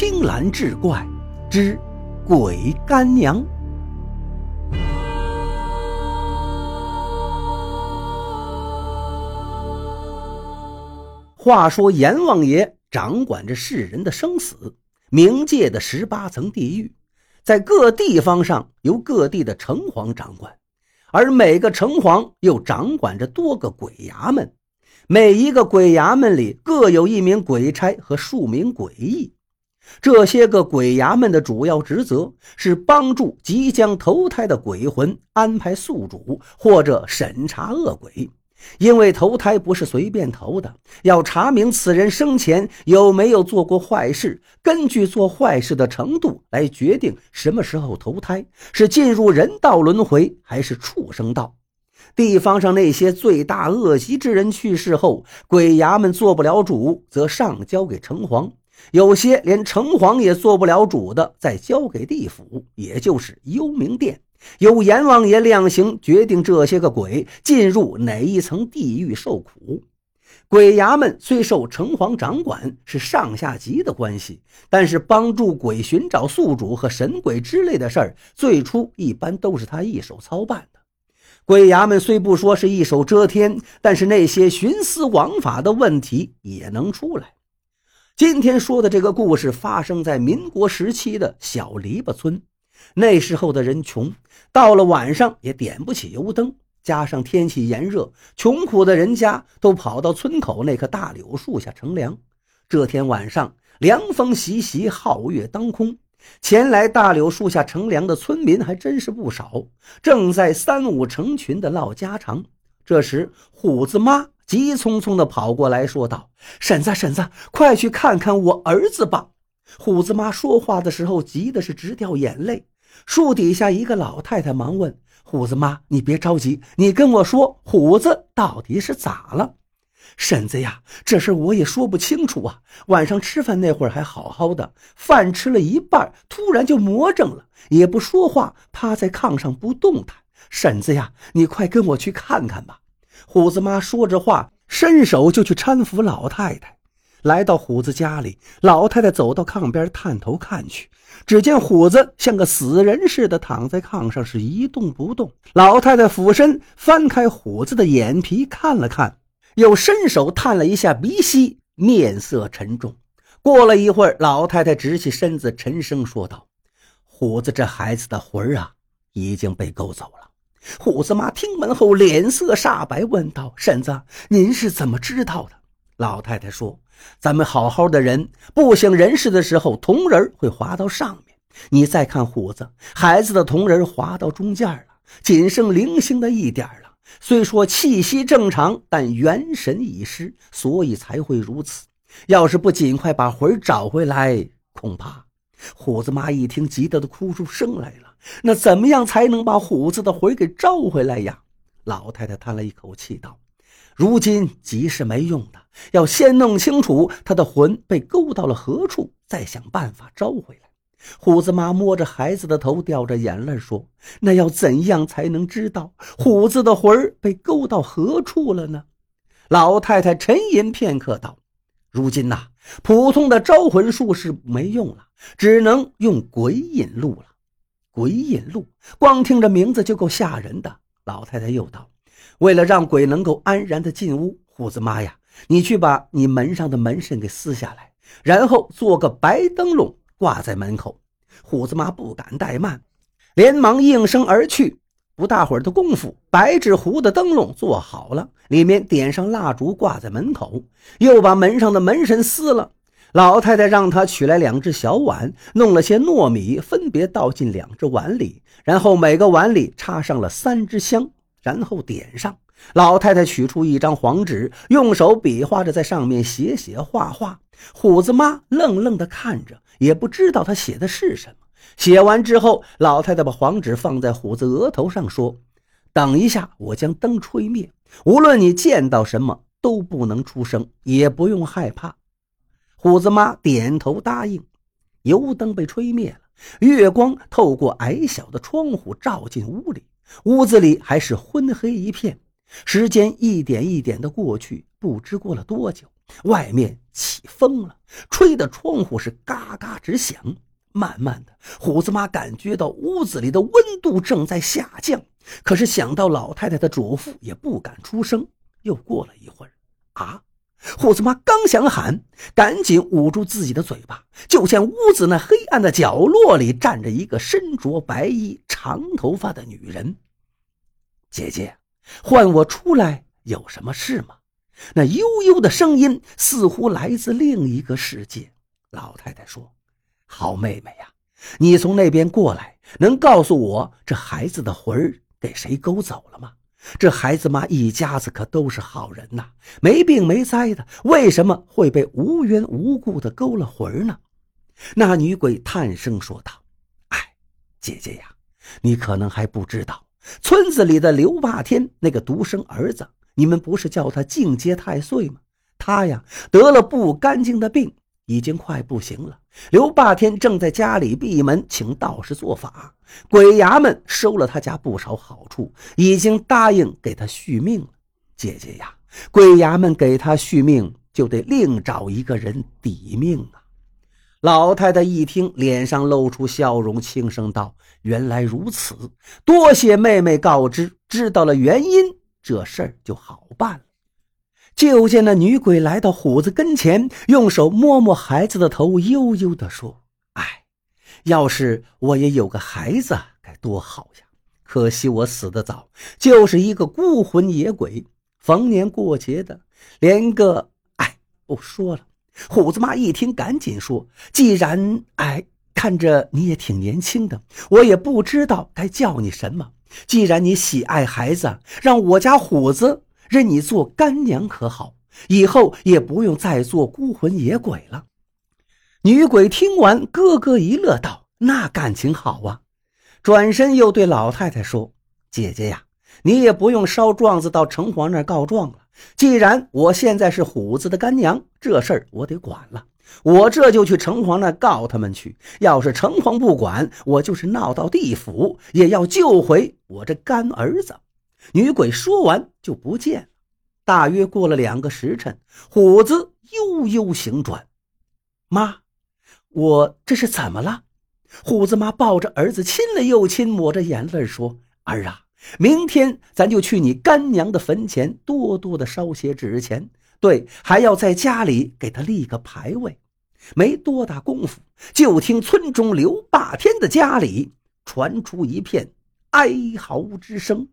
青蓝志怪之鬼干娘。话说阎王爷掌管着世人的生死，冥界的十八层地狱，在各地方上由各地的城隍掌管，而每个城隍又掌管着多个鬼衙门，每一个鬼衙门里各有一名鬼差和数名鬼役。这些个鬼衙门的主要职责是帮助即将投胎的鬼魂安排宿主，或者审查恶鬼。因为投胎不是随便投的，要查明此人生前有没有做过坏事，根据做坏事的程度来决定什么时候投胎，是进入人道轮回还是畜生道。地方上那些罪大恶极之人去世后，鬼衙门做不了主，则上交给城隍。有些连城隍也做不了主的，再交给地府，也就是幽冥殿，由阎王爷量刑决定这些个鬼进入哪一层地狱受苦。鬼衙门虽受城隍掌管，是上下级的关系，但是帮助鬼寻找宿主和神鬼之类的事儿，最初一般都是他一手操办的。鬼衙门虽不说是一手遮天，但是那些徇私枉法的问题也能出来。今天说的这个故事发生在民国时期的小篱笆村。那时候的人穷，到了晚上也点不起油灯，加上天气炎热，穷苦的人家都跑到村口那棵大柳树下乘凉。这天晚上，凉风习习，皓月当空，前来大柳树下乘凉的村民还真是不少，正在三五成群的唠家常。这时，虎子妈。急匆匆地跑过来，说道：“婶子，婶子，快去看看我儿子吧！”虎子妈说话的时候急的是直掉眼泪。树底下一个老太太忙问：“虎子妈，你别着急，你跟我说，虎子到底是咋了？”婶子呀，这事我也说不清楚啊。晚上吃饭那会儿还好好的，饭吃了一半，突然就魔怔了，也不说话，趴在炕上不动弹。婶子呀，你快跟我去看看吧。虎子妈说着话，伸手就去搀扶老太太。来到虎子家里，老太太走到炕边，探头看去，只见虎子像个死人似的躺在炕上，是一动不动。老太太俯身翻开虎子的眼皮看了看，又伸手探了一下鼻息，面色沉重。过了一会儿，老太太直起身子，沉声说道：“虎子这孩子的魂儿啊，已经被勾走了。”虎子妈听闻后，脸色煞白，问道：“婶子，您是怎么知道的？”老太太说：“咱们好好的人，不省人事的时候，铜人会滑到上面。你再看虎子，孩子的铜人滑到中间了，仅剩零星的一点了。虽说气息正常，但元神已失，所以才会如此。要是不尽快把魂找回来，恐怕……”虎子妈一听，急得都哭出声来了。那怎么样才能把虎子的魂给召回来呀？老太太叹了一口气道：“如今急是没用的，要先弄清楚他的魂被勾到了何处，再想办法招回来。”虎子妈摸着孩子的头，掉着眼泪说：“那要怎样才能知道虎子的魂被勾到何处了呢？”老太太沉吟片刻道：“如今呐，普通的招魂术是没用了，只能用鬼引路了。”鬼引路，光听着名字就够吓人的。老太太又道：“为了让鬼能够安然的进屋，虎子妈呀，你去把你门上的门神给撕下来，然后做个白灯笼挂在门口。”虎子妈不敢怠慢，连忙应声而去。不大会儿的功夫，白纸糊的灯笼做好了，里面点上蜡烛挂在门口，又把门上的门神撕了。老太太让他取来两只小碗，弄了些糯米，分别倒进两只碗里，然后每个碗里插上了三支香，然后点上。老太太取出一张黄纸，用手比划着在上面写写画画。虎子妈愣愣地看着，也不知道他写的是什么。写完之后，老太太把黄纸放在虎子额头上，说：“等一下，我将灯吹灭，无论你见到什么，都不能出声，也不用害怕。”虎子妈点头答应，油灯被吹灭了，月光透过矮小的窗户照进屋里，屋子里还是昏黑一片。时间一点一点的过去，不知过了多久，外面起风了，吹得窗户是嘎嘎直响。慢慢的，虎子妈感觉到屋子里的温度正在下降，可是想到老太太的嘱咐，也不敢出声。又过了一会儿，啊，虎子妈刚想喊，赶紧捂住自己的嘴巴，就见屋子那黑暗的角落里站着一个身着白衣、长头发的女人。姐姐，唤我出来有什么事吗？那悠悠的声音似乎来自另一个世界。老太太说。好妹妹呀，你从那边过来，能告诉我这孩子的魂儿给谁勾走了吗？这孩子妈一家子可都是好人呐，没病没灾的，为什么会被无缘无故的勾了魂呢？那女鬼叹声说道：“哎，姐姐呀，你可能还不知道，村子里的刘霸天那个独生儿子，你们不是叫他进阶太岁吗？他呀得了不干净的病。”已经快不行了。刘霸天正在家里闭门请道士做法，鬼衙门收了他家不少好处，已经答应给他续命了。姐姐呀，鬼衙门给他续命，就得另找一个人抵命啊！老太太一听，脸上露出笑容，轻声道：“原来如此，多谢妹妹告知，知道了原因，这事儿就好办了。”就见那女鬼来到虎子跟前，用手摸摸孩子的头，悠悠地说：“哎，要是我也有个孩子，该多好呀！可惜我死得早，就是一个孤魂野鬼，逢年过节的，连个……哎，不说了。”虎子妈一听，赶紧说：“既然……哎，看着你也挺年轻的，我也不知道该叫你什么。既然你喜爱孩子，让我家虎子。”认你做干娘可好？以后也不用再做孤魂野鬼了。女鬼听完，咯咯一乐，道：“那感情好啊！”转身又对老太太说：“姐姐呀，你也不用烧状子到城隍那儿告状了。既然我现在是虎子的干娘，这事儿我得管了。我这就去城隍那告他们去。要是城隍不管，我就是闹到地府，也要救回我这干儿子。”女鬼说完就不见了。大约过了两个时辰，虎子悠悠醒转。妈，我这是怎么了？虎子妈抱着儿子亲了又亲，抹着眼泪说：“儿啊，明天咱就去你干娘的坟前，多多的烧些纸钱。对，还要在家里给她立个牌位。”没多大功夫，就听村中刘霸天的家里传出一片哀嚎之声。